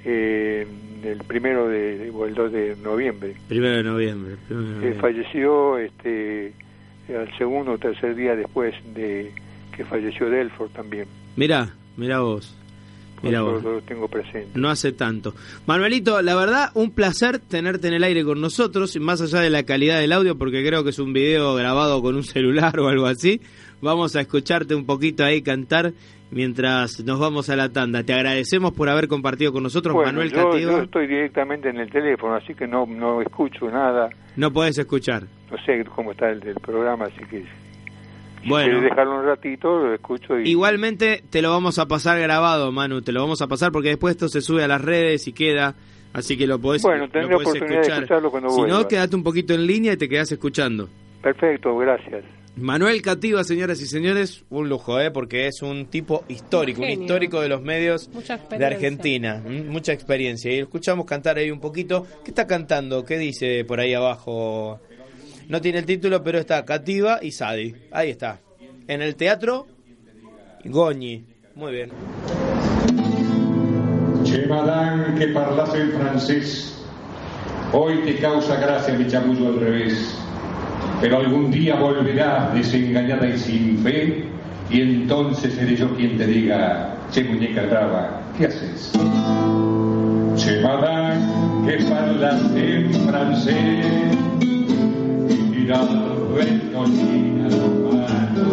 eh, el primero de, o el 2 de noviembre. Primero de noviembre. primero de noviembre. falleció este al segundo o tercer día después de que falleció Delford también. Mirá, mirá vos. Eso vos. lo tengo presente. No hace tanto. Manuelito, la verdad, un placer tenerte en el aire con nosotros, más allá de la calidad del audio, porque creo que es un video grabado con un celular o algo así. Vamos a escucharte un poquito ahí cantar mientras nos vamos a la tanda. Te agradecemos por haber compartido con nosotros, Bueno, Manuel yo, estoy directamente en el teléfono, así que no, no escucho nada. No podés escuchar. No sé cómo está el programa, así que si Bueno. quieres dejarlo un ratito, lo escucho y... Igualmente te lo vamos a pasar grabado, Manu, te lo vamos a pasar porque después esto se sube a las redes y queda, así que lo podés, Bueno, lo podés oportunidad de escucharlo cuando Si no, quédate un poquito en línea y te quedás escuchando. Perfecto, gracias. Manuel Cativa, señoras y señores, un lujo, ¿eh? porque es un tipo histórico, un, genio. histórico de los medios de. Argentina, mucha experiencia. Y lo escuchamos cantar ahí un poquito. ¿Qué está cantando? ¿Qué dice por ahí abajo? No tiene el título, pero está Cativa y Sadi. Ahí está. En el teatro, Goñi. Muy bien. Che, madame, que parlas en francés. Hoy te causa gracia mi chamullo al revés. Pero algún día volverás desengañada y sin fe, y entonces seré yo quien te diga, che, muñeca brava, ¿qué haces? Che, madame, que parlas en francés. Y la ventolina romano.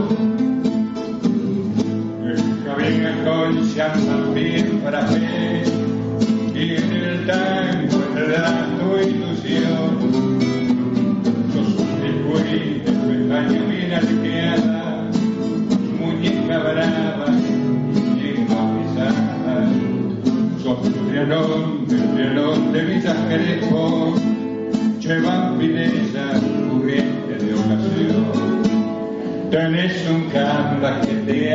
Cabina con champán frappé y en el tango enredar tu ilusión. Sos un descuido, pestaña bien arqueada, muñeca brava y pesada. Sos un trianón, el trianón de Villa Crespo, che vampiresa, Tenés un canvas que te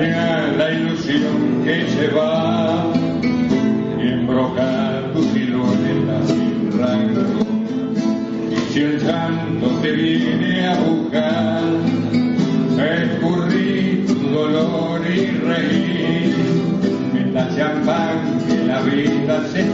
La ilusión que se va y embroca tu silueta sin rango. Y si el santo te viene a buscar, escurrir tu dolor y reír en la champán que la vida se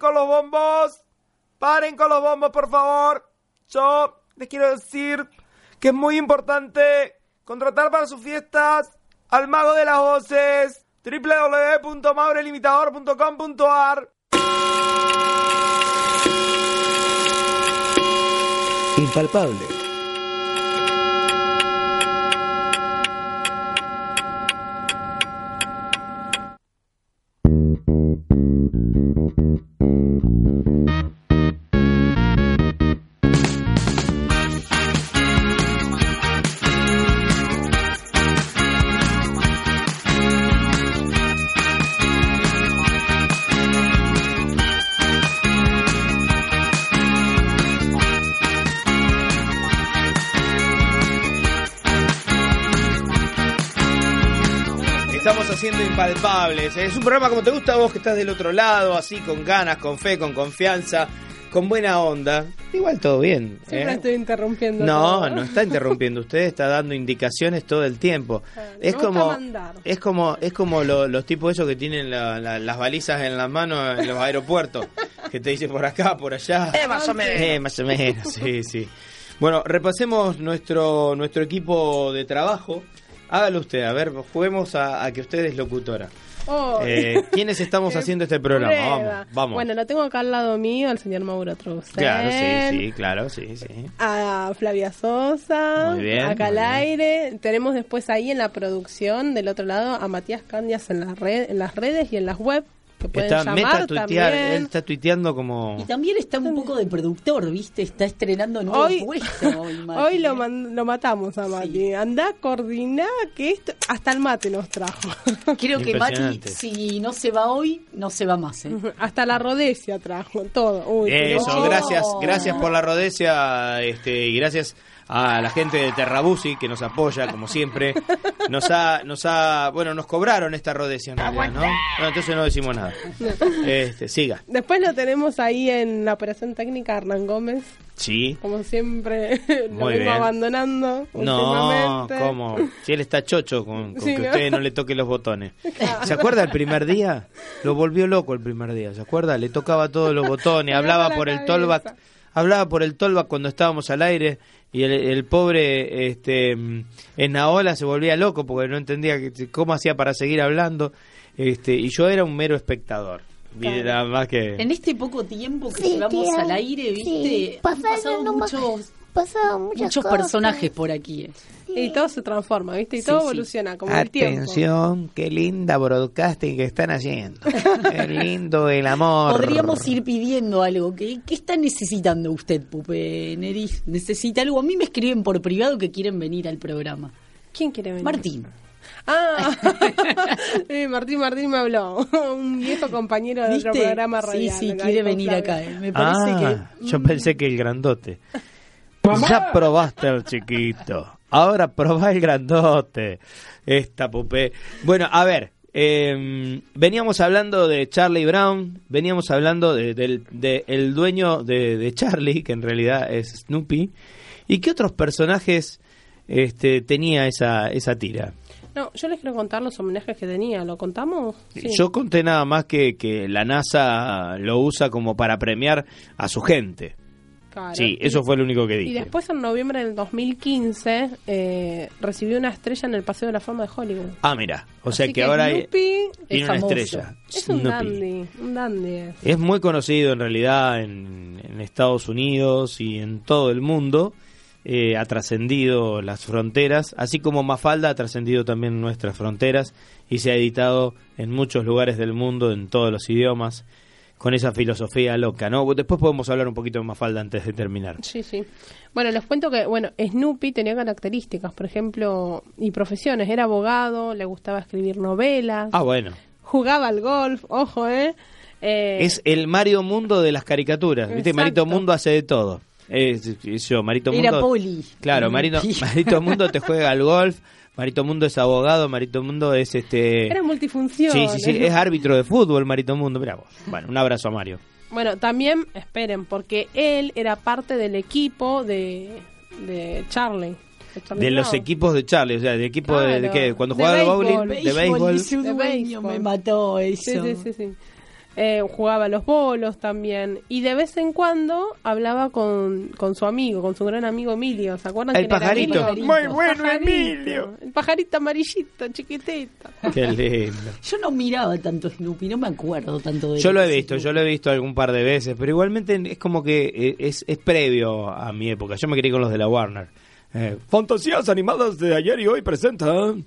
con los bombos. Paren con los bombos, por favor. Yo les quiero decir que es muy importante contratar para sus fiestas al mago de las voces. www.maurelimitador.com.ar Impalpable. Haciendo impalpables. Es un programa como te gusta a vos, que estás del otro lado, así con ganas, con fe, con confianza. con buena onda. Igual todo bien. Siempre ¿eh? estoy interrumpiendo. No, todo. no está interrumpiendo. Usted está dando indicaciones todo el tiempo. Es como, es como, es como lo- los tipos esos que tienen la- la- las balizas en las manos en los aeropuertos, que te dicen por acá, por allá. Eh, más o menos. Eh, más o menos, sí, sí. Bueno, repasemos nuestro nuestro equipo de trabajo. Hágalo usted, a ver, juguemos a, a que usted es locutora. Oh. Eh, ¿Quiénes estamos haciendo este programa? Vamos, vamos. Bueno, lo tengo acá al lado mío, al señor Mauro Trusel. claro, sí, sí, claro, sí, sí. A Flavia Sosa, Muy bien, acá muy al bien. aire. Tenemos después ahí en la producción, del otro lado, a Matías Candias en, la red, en las redes y en las web. Está llamar meta tuitear, también. él está tuiteando como... Y también está un poco de productor, ¿viste? Está estrenando nuevo Hoy, puesto. Hoy, Mati, hoy lo, man- lo matamos a Mati. Andá, coordiná que esto. Hasta el mate nos trajo. Creo que Mati, si no se va hoy, no se va más. ¿eh? Hasta la rodecia trajo, todo. Uy, pero- Eso, gracias, gracias por la rodecia este, y gracias a la gente de Terrabusi que nos apoya como siempre. Nos ha, nos ha, bueno, nos cobraron esta realidad, ¿no? No, entonces no decimos nada. Este, siga. Después lo tenemos ahí en la operación técnica Hernán Gómez. Sí. Como siempre, lo Muy. No, abandonando últimamente. ¿cómo? Si él está chocho con, con Sí, que ¿no? usted no le toque los botones. ¿Se acuerda el primer día? Lo volvió loco el primer día, ¿se acuerda? Le tocaba todos los botones, hablaba la por el tollback, hablaba por el tollback cuando estábamos al aire y el, el pobre este en Naola se volvía loco porque no entendía que- cómo hacía para seguir hablando este y yo era un mero espectador. Y Claro. nada más que En este poco tiempo que Sí, llevamos tía. al aire, ¿viste? Sí, Han pasado muchos, muchas muchos cosas. personajes por aquí. ¿eh? Y todo se transforma, ¿viste? Y Sí, todo sí. evoluciona, como el tiempo. Atención, qué linda broadcasting que están haciendo. Qué lindo el amor. Podríamos ir pidiendo algo. ¿Qué, ¿Qué está necesitando usted, Pupe Neris? ¿Necesita algo? A mí me escriben por privado que quieren venir al programa. ¿Quién quiere venir? Martín. Ah, Eh, Martín Martín me habló. Un viejo compañero de otro programa Sí, radial. sí, acá quiere venir acá. eh. Me parece Ah, que... yo pensé que el grandote. Ya probaste el chiquito. Ahora probá el grandote. Esta pupé. Bueno, a ver. eh, veníamos hablando de Charlie Brown. Veníamos hablando de- del de dueño de, de Charlie, que en realidad es Snoopy. ¿Y qué otros personajes este, tenía esa, esa tira? No, yo les quiero contar los homenajes que tenía. ¿Lo contamos? Sí. Yo conté nada más que, que la NASA lo usa como para premiar a su gente. Claro. Sí, Y- eso fue lo único que Y dije. después en noviembre del 2015 eh, recibió una estrella en el Paseo de la Fama de Hollywood. Ah, mira. O sea Así que, ahora tiene una famoso. estrella. es un dandy, un dandy. es. Es muy conocido en realidad en, en Estados Unidos y en todo el mundo. Eh, ha trascendido las fronteras, así como Mafalda ha trascendido también nuestras fronteras y se ha editado en muchos lugares del mundo, en todos los idiomas, con esa filosofía loca, ¿no? Después podemos hablar un poquito de Mafalda antes de terminar. Sí, sí. Bueno, les cuento que, bueno, Snoopy tenía características, por ejemplo, y profesiones. Era abogado, le gustaba escribir novelas, Ah, bueno. jugaba al golf, ojo, ¿eh? Eh, Es el Mario Mundo de las caricaturas. ¿Viste? Marito Mundo hace de todo. Es, es yo, Marito Era Mundo. poli. Claro, Marito, Marito Mundo te juega al golf. Marito Mundo es abogado. Marito Mundo es este. Era multifunción. Sí, sí, sí. Es árbitro de fútbol, Marito Mundo. Mirá vos. Bueno, un abrazo a Mario. Bueno, también, esperen, porque él era parte del equipo de, de Charlie. de Charlie De los equipos de Charlie, o sea, de equipo de, de qué? Cuando De jugaba béisbol. bowling, de béisbol. De béisbol. me mató eso. Sí, sí, sí, sí. Eh, jugaba a los bolos también. Y de vez en cuando hablaba con, con su amigo, con su gran amigo Emilio. ¿Se acuerdan? El quién era pajarito. Emilio? Muy bueno, Pajarito. Emilio. El pajarito amarillito, chiquitito. Qué lindo. Yo no miraba tanto Snoopy, no me acuerdo tanto de Yo lo he visto, Snoopy. yo lo he visto algún par de veces, pero igualmente es como que eh, es, es previo a mi época. Yo me crié con los de la Warner. Eh, Fantasías animadas de ayer y hoy presentan.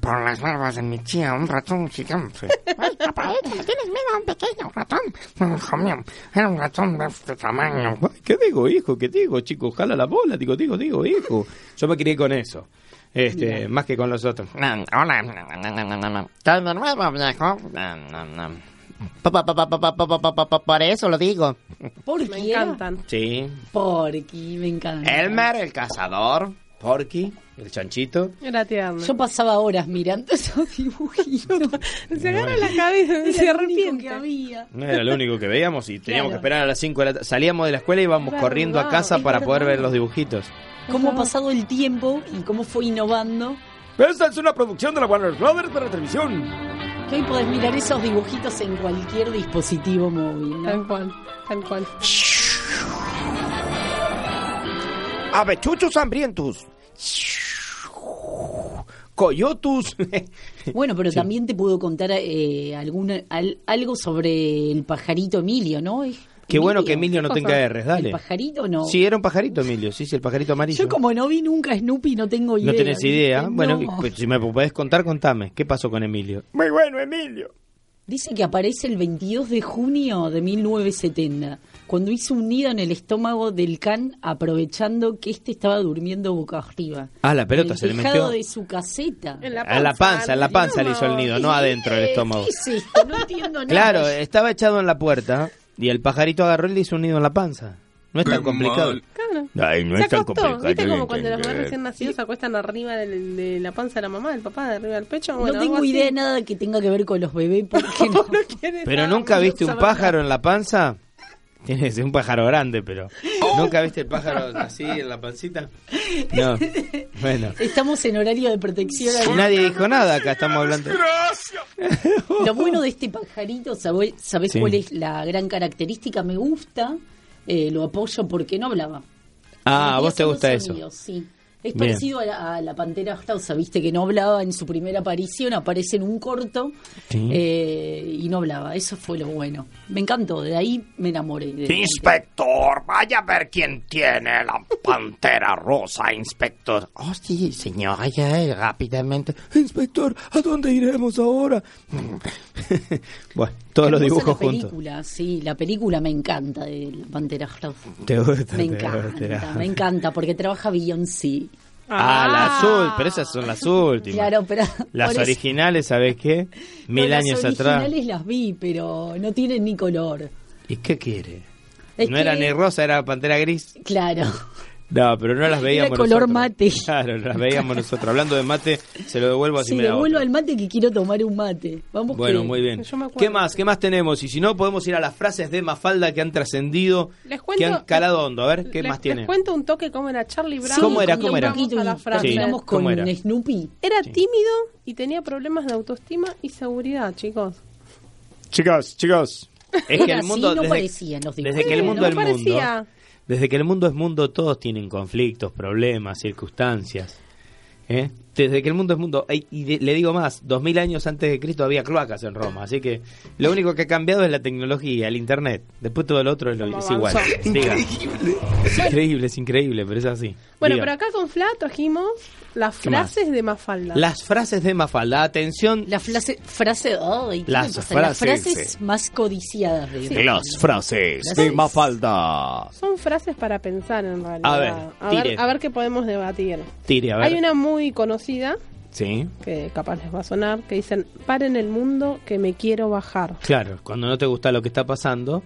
Por las barbas de mi tía, un ratón gigante. Ay, papaete, tienes miedo a un pequeño ratón. Hijo mío, era un ratón de este tamaño. ¿Qué digo, hijo? ¿Qué digo, chico? Jala la bola, digo, digo, digo, hijo. Yo me crié con eso. Este, Bien. más que con los otros. Hola. ¿Estás de nuevo, viejo? Pa, pa, pa, por eso lo digo. Porque me encantan. Sí. Porky, me encantan. Elmer, el cazador. Porky el chanchito. Era tierno. Yo pasaba horas mirando esos dibujitos. Se agarra la cabeza y se arrepiente. que había. No era lo único que veíamos y teníamos Claro. que esperar a las 5 de la tarde. Salíamos de la escuela y íbamos corriendo a casa para poder ver los dibujitos. Cómo ha pasado el tiempo y cómo fue innovando. Esta es una producción de la Warner Brothers para televisión. Que hoy podés mirar esos dibujitos en cualquier dispositivo móvil. ¿no? Tal cual, tal cual. Avechuchos hambrientos. Coyotus. Bueno, pero Sí. también te puedo contar eh, alguna, al- algo sobre el pajarito Emilio, ¿no? Es- Qué bueno que Emilio no ¿qué tenga? R's, dale. ¿El pajarito no? Sí, era un pajarito, Emilio. Sí, sí, el pajarito amarillo. Yo como no vi nunca a Snoopy no tengo idea. No tenés idea. ¿viste? Bueno, No. pues, si me podés contar, contame. ¿Qué pasó con Emilio? Muy bueno, Emilio. Dice que aparece el 22 de junio de 1970, cuando hizo un nido en el estómago del can, aprovechando que este estaba durmiendo boca arriba. Ah, la pelota el se le metió. de su caseta. En la A la panza, en la panza le hizo el nido, no adentro del ¿Qué estómago. es esto? No entiendo nada. Claro, estaba echado en la puerta y el pajarito agarró y le hizo un nido en la panza. No es tan complicado. Claro. Ay, no se es tan acostó. complicado. ¿Viste de como cuando los bebés entender. recién nacidos se acuestan arriba del- de, la panza de la mamá, del papá, de arriba del pecho? Bueno, no tengo idea nada que tenga que ver con los bebés porque no. Pero nunca viste un pájaro en la panza. Tiene que ser un pájaro grande, pero. ¿Nunca viste el pájaro así en la pancita? No. Bueno. Estamos en horario de protección. Nadie dijo nada, acá estamos hablando. Lo bueno de este pajarito, ¿sabés, sabés Sí. cuál es la gran característica? Me gusta, eh, lo apoyo porque no hablaba. Ah, a vos te gusta eso. sí. Es Bien. parecido a la, a la pantera Stausa, viste que no hablaba en su primera aparición, aparece en un corto Sí. eh, y no hablaba. Eso fue lo bueno. Me encantó, de ahí me enamoré. de- Inspector, vaya a ver quién tiene la pantera rosa, inspector. Oh, sí, señor, ya, rápidamente. Inspector, ¿a dónde iremos ahora? bueno, todos los dibujos la juntos. película, sí, la película me encanta de la Pantera Stausa. Te gusta, Me te encanta, gusta. me encanta porque trabaja Beyoncé. Ah, la azul, pero esas son las últimas. Claro, pero Las originales, ¿sabes qué? Mil No, años las atrás. originales las vi, pero no tienen ni color. ¿Y qué quiere? Es no que- era ni rosa, era pantera gris. Claro. No, pero no las veíamos color nosotros. mate. Claro, las veíamos nosotros. Hablando de mate, se lo devuelvo así Sí, me devuelvo al mate que quiero tomar un mate. Vamos Bueno, que- muy bien. ¿Qué más? ¿Qué más tenemos? Y si no, podemos ir a las frases de Mafalda que han trascendido, Les que cuento- han calado hondo. A ver, ¿qué les, más tiene? Les cuento un toque cómo era Charlie Brown. ¿Cómo era? ¿Cómo era? a la frase. Terminamos Sí, con ¿cómo era? Snoopy. Era tímido y tenía problemas de autoestima y seguridad, chicos. Chicos, chicos. Es que Era el así, mundo no desde, parecía en los dibujos. desde que el mundo no es mundo. Desde que el mundo es mundo, todos tienen conflictos, problemas, circunstancias. ¿eh? Desde que el mundo es mundo, y de- le digo más, dos mil años antes de Cristo había cloacas en Roma, así que lo único que ha cambiado es la tecnología, el internet. Después todo lo otro es, lo- es igual. Diga. Es increíble, es increíble, pero es así. Bueno, Diga. pero acá con Fla trajimos las ¿Qué más? frases de Mafalda. Las frases de Mafalda, atención. La frase, frase, ¿qué Las pasa? Las frases, frases sí. más codiciadas de Las frases Las- de Mafalda. Son frases para pensar en realidad. A ver, a ver, a ver qué podemos debatir. Tire, a ver. Hay una muy conocida Sí, que capaz les va a sonar que dicen paren el mundo que me quiero bajar. claro, cuando no te gusta lo que está pasando,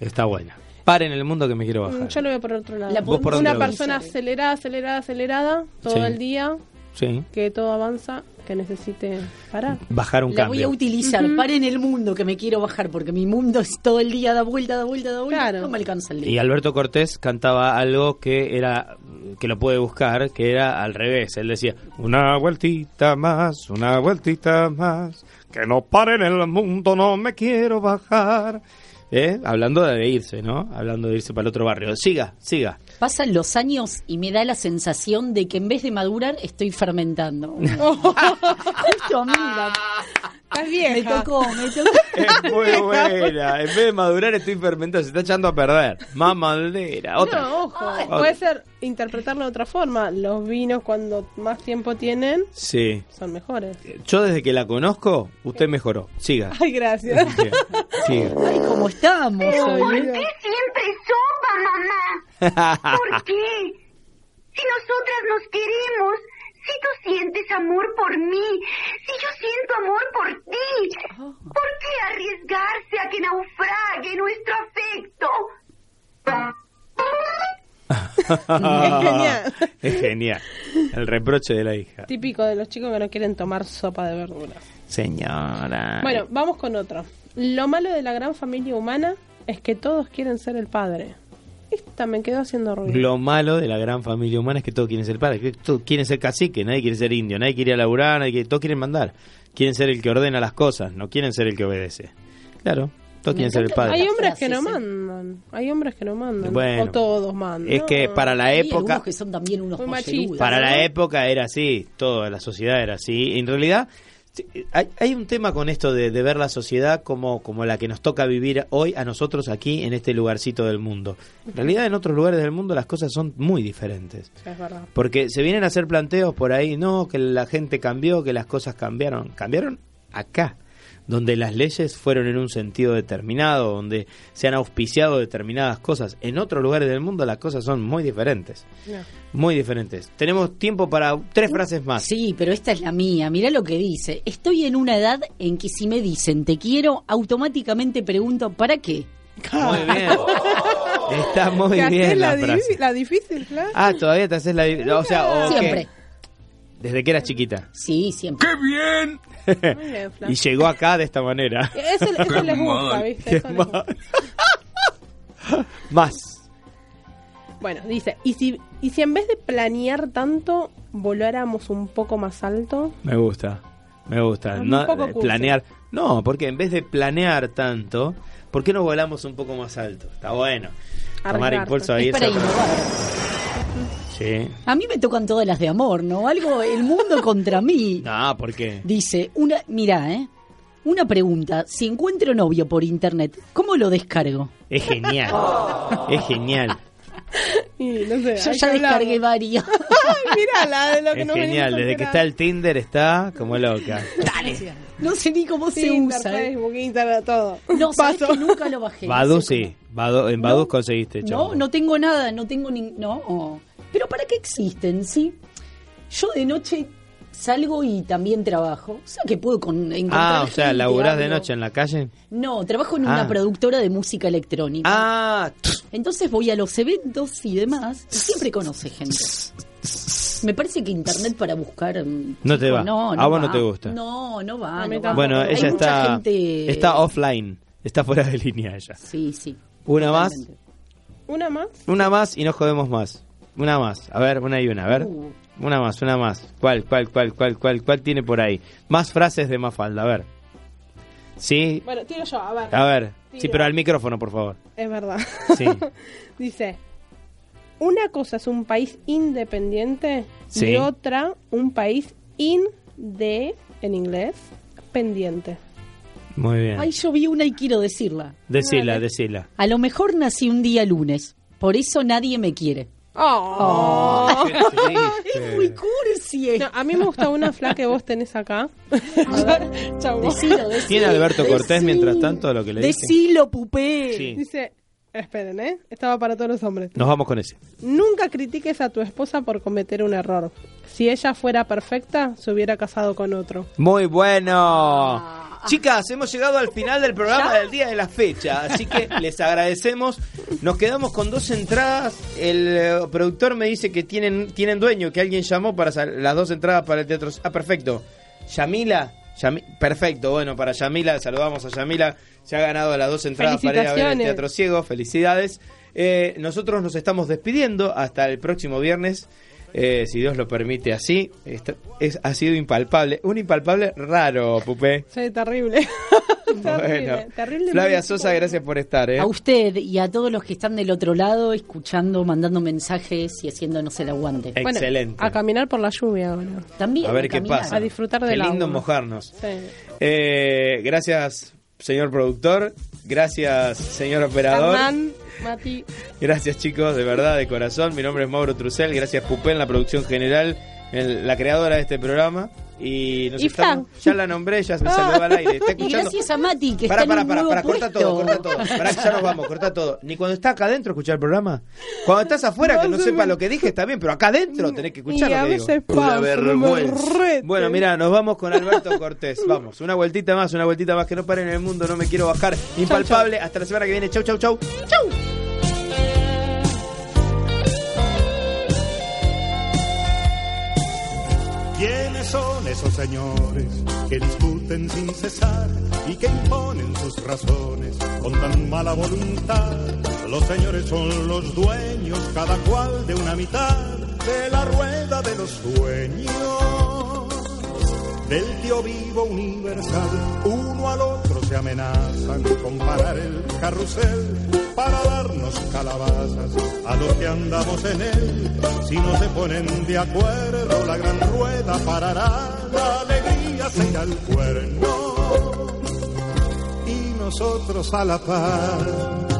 está buena. Paren el mundo que me quiero bajar. Mm, Yo lo veo por otro lado. La ¿Vos por Una ves? persona acelerada, acelerada, acelerada todo Sí. el día, Sí, que todo avanza, que necesite parar. bajar un La voy a cambio. utilizar. Ujú. Paren el mundo que me quiero bajar porque mi mundo es todo el día da vuelta, da vuelta, da vuelta. Claro. No me alcanza el día. Y Alberto Cortés cantaba algo que era que lo puede buscar, que era al revés. Él decía, una vueltita más, una vueltita más, que no paren el mundo, no me quiero bajar. ¿Eh? Hablando de irse, ¿no? Hablando de irse para el otro barrio. Siga, siga. Pasan los años y me da la sensación de que en vez de madurar estoy fermentando. Justo a Estás me vieja. tocó, me tocó. Es muy buena. En vez de madurar estoy fermentado, se está echando a perder. Más madera. Otra. No, ojo. Otra. Puede ser interpretarlo de otra forma. Los vinos cuando más tiempo tienen Sí. son mejores. Yo desde que la conozco, usted mejoró. Siga. Ay, gracias. Siga. Siga. Ay, ¿cómo estamos hoy? eh? siempre sopa, mamá? ¿Por qué? Si nosotras nos queremos, si tú sientes amor por mí, si yo siento amor por ti, ¿por qué arriesgarse a que naufrague nuestro afecto? Es genial. Es genial. El reproche de la hija. Típico de los chicos que no quieren tomar sopa de verduras. Señora. Bueno, vamos con otro. Lo malo de la gran familia humana es que todos quieren ser el padre. Esta me quedó haciendo ruido. Lo malo de la gran familia humana es que todos quieren ser padres, que todos quieren ser cacique, nadie quiere ser indio, nadie quiere ir a laburar, nadie quiere- todos quieren mandar. Quieren ser el que ordena las cosas, no quieren ser el que obedece. Claro, todos quieren ser el padre. Hay hombres que no mandan. Hay hombres que no mandan. Bueno. o todos mandan. Es que para la Hay época... que son también unos machistas. Para la época era así, toda la sociedad era así. En realidad, hay, hay un tema con esto de, de ver la sociedad como, como la que nos toca vivir hoy a nosotros aquí en este lugarcito del mundo. En realidad, en otros lugares del mundo las cosas son muy diferentes. Sí, es verdad. Porque se vienen a hacer planteos por ahí, no, que la gente cambió, que las cosas cambiaron. Cambiaron acá, donde las leyes fueron en un sentido determinado, donde se han auspiciado determinadas cosas. En otros lugares del mundo las cosas son muy diferentes. No. Muy diferentes. Tenemos tiempo para tres frases más. Sí, pero esta es la mía. Mirá lo que dice. Estoy en una edad en que si me dicen te quiero, automáticamente pregunto ¿para qué? Muy bien. Está muy ¿Te haces bien la, la, frase. la difícil, claro? Ah, todavía te haces la... di- O sea, Siempre. desde que eras chiquita. Sí, siempre. bien! Muy bien, Fla. y llegó acá de esta manera. Eso, eso les gusta, ¿viste? Eso les gusta. Más. Bueno, dice, ¿y si, ¿y si en vez de planear tanto, voláramos un poco más alto? Me gusta, me gusta. Un No, poco eh, cursi. planear. No, porque en vez de planear tanto, ¿por qué no volamos un poco más alto? Está bueno. Tomar impulso ahí. Es para esa- innovar. Sí. A mí me tocan todas las de amor, ¿no? Algo, el mundo contra mí. No, ¿por qué? Dice, una, mira, ¿eh? Una pregunta, si encuentro novio por internet, ¿cómo lo descargo? Es genial. es genial. Y no sé, Yo ya hablar. descargué varios. Mira la de lo que Es no genial. Desde que está el Tinder está como loca. No sé ni cómo se Tinder, usa. ¿eh? Facebook, Instagram, todo. No, sabes Paso. que nunca lo bajé. Badu sí. Badu- en Badu No. conseguiste, No, chavo. no tengo nada, no tengo ni... No. Pero ¿para qué existen, sí? Yo de noche salgo y también trabajo. O sea que puedo con, encontrar Ah, o sea, gente, ¿laburás de noche en la calle? No, trabajo en Ah. una productora de música electrónica. Ah, Entonces voy a los eventos y demás y siempre conoce gente. Me parece que internet para buscar... mm, No te va. No, A vos no va. te gusta. No, no va. No va. bueno, ella está, gente- está offline. Está fuera de línea ella. Sí, sí. Una más. totalmente. ¿Una más? Una más y no jodemos más. Una más. A ver, una y una. A ver. Uh. Una más, una más. ¿Cuál, cuál, cuál, cuál, cuál, cuál tiene por ahí? Más frases de Mafalda, a ver. Sí. Bueno, tiro yo, a ver. A ver. Sí, pero al micrófono, por favor. Es verdad. Sí. Dice, una cosa es un país independiente Sí. y otra un país in de, en inglés, pendiente. Muy bien. Ay, yo vi una y quiero decirla. Decila, decila. A lo mejor nací un día lunes, por eso nadie me quiere. Oh. Es muy cursi. No, a mí me gusta una fla que vos tenés acá. Ver, chau. Decilo, decilo. ¿Tiene Alberto Cortés mientras tanto lo que le dice? Decilo, pupé. Sí. Dice, esperen, ¿eh? Estaba para todos los hombres. Nos vamos con ese. Nunca critiques a tu esposa por cometer un error. Si ella fuera perfecta, se hubiera casado con otro. Muy bueno. Chicas, hemos llegado al final del programa del día de la fecha, así que les agradecemos. Nos quedamos con dos entradas. El eh, productor me dice que tienen, tienen dueño, que alguien llamó para las dos entradas para el teatro. Ah, perfecto. Yamila, Yami- perfecto. Bueno, para Yamila, saludamos a Yamila. Se ha ganado las dos entradas para ir a ver el. Teatro Ciego. Felicidades. Eh, nosotros nos estamos despidiendo hasta el próximo viernes. Eh, si Dios lo permite así, Esta- es, ha sido impalpable, un impalpable raro, Pupé. Sí, terrible. terrible, Bueno, terrible. Flavia Sosa, gracias por estar. ¿eh? A usted y a todos los que están del otro lado, escuchando, mandando mensajes y haciéndonos el aguante. Bueno, Excelente. a caminar por la lluvia ahora. También. A ver qué caminar. pasa. A disfrutar Qué del lindo agua. mojarnos. Sí. Eh, gracias, señor productor. Gracias, señor operador. Hernán, Mati. Gracias, chicos, de verdad, de corazón. Mi nombre es Mauro Trucel. Gracias, Pupé, en la producción general, en la creadora de este programa. Y, nos Y estamos- ya la nombré, ya se saludó al aire. ¿Está Y escuchando? gracias a Mati, que Para, está para, en un para, nuevo para, corta puesto. todo, corta todo. Para que ya nos vamos, corta todo. Ni cuando estás acá adentro escuchar el programa. Cuando estás afuera que No se sepa me- lo que dije está bien, pero acá adentro tenés que escuchar y a lo que digo. paso, me rete. Bueno, mira, nos vamos con Alberto Cortés. Vamos, una vueltita más, una vueltita más que no pare en el mundo, no me quiero bajar. Impalpable. Hasta la semana que viene. Chau, chau, chau. Chau. Son esos señores que discuten sin cesar y que imponen sus razones con tan mala voluntad? Los señores son los dueños, cada cual de una mitad de la rueda de los sueños. Del tío vivo universal, uno al otro se amenazan con parar el carrusel para darnos calabazas a los que andamos en él. Si no se ponen de acuerdo, la gran rueda parará, la alegría se irá al cuerno y nosotros a la paz.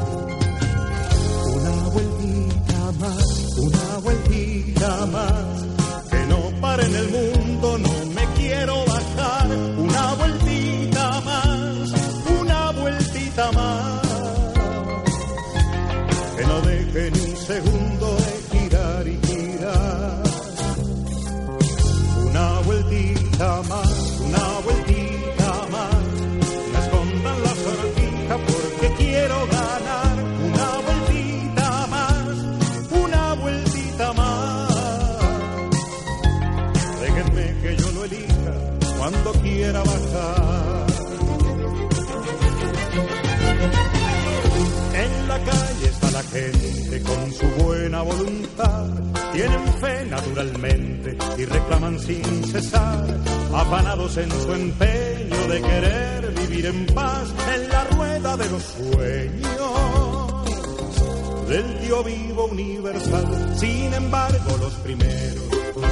Afanados en su empeño de querer vivir en paz en la rueda de los sueños del tío vivo universal. Sin embargo, los primeros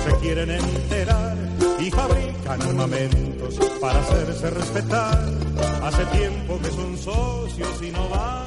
se quieren enterar y fabrican armamentos para hacerse respetar. Hace tiempo que son socios y no van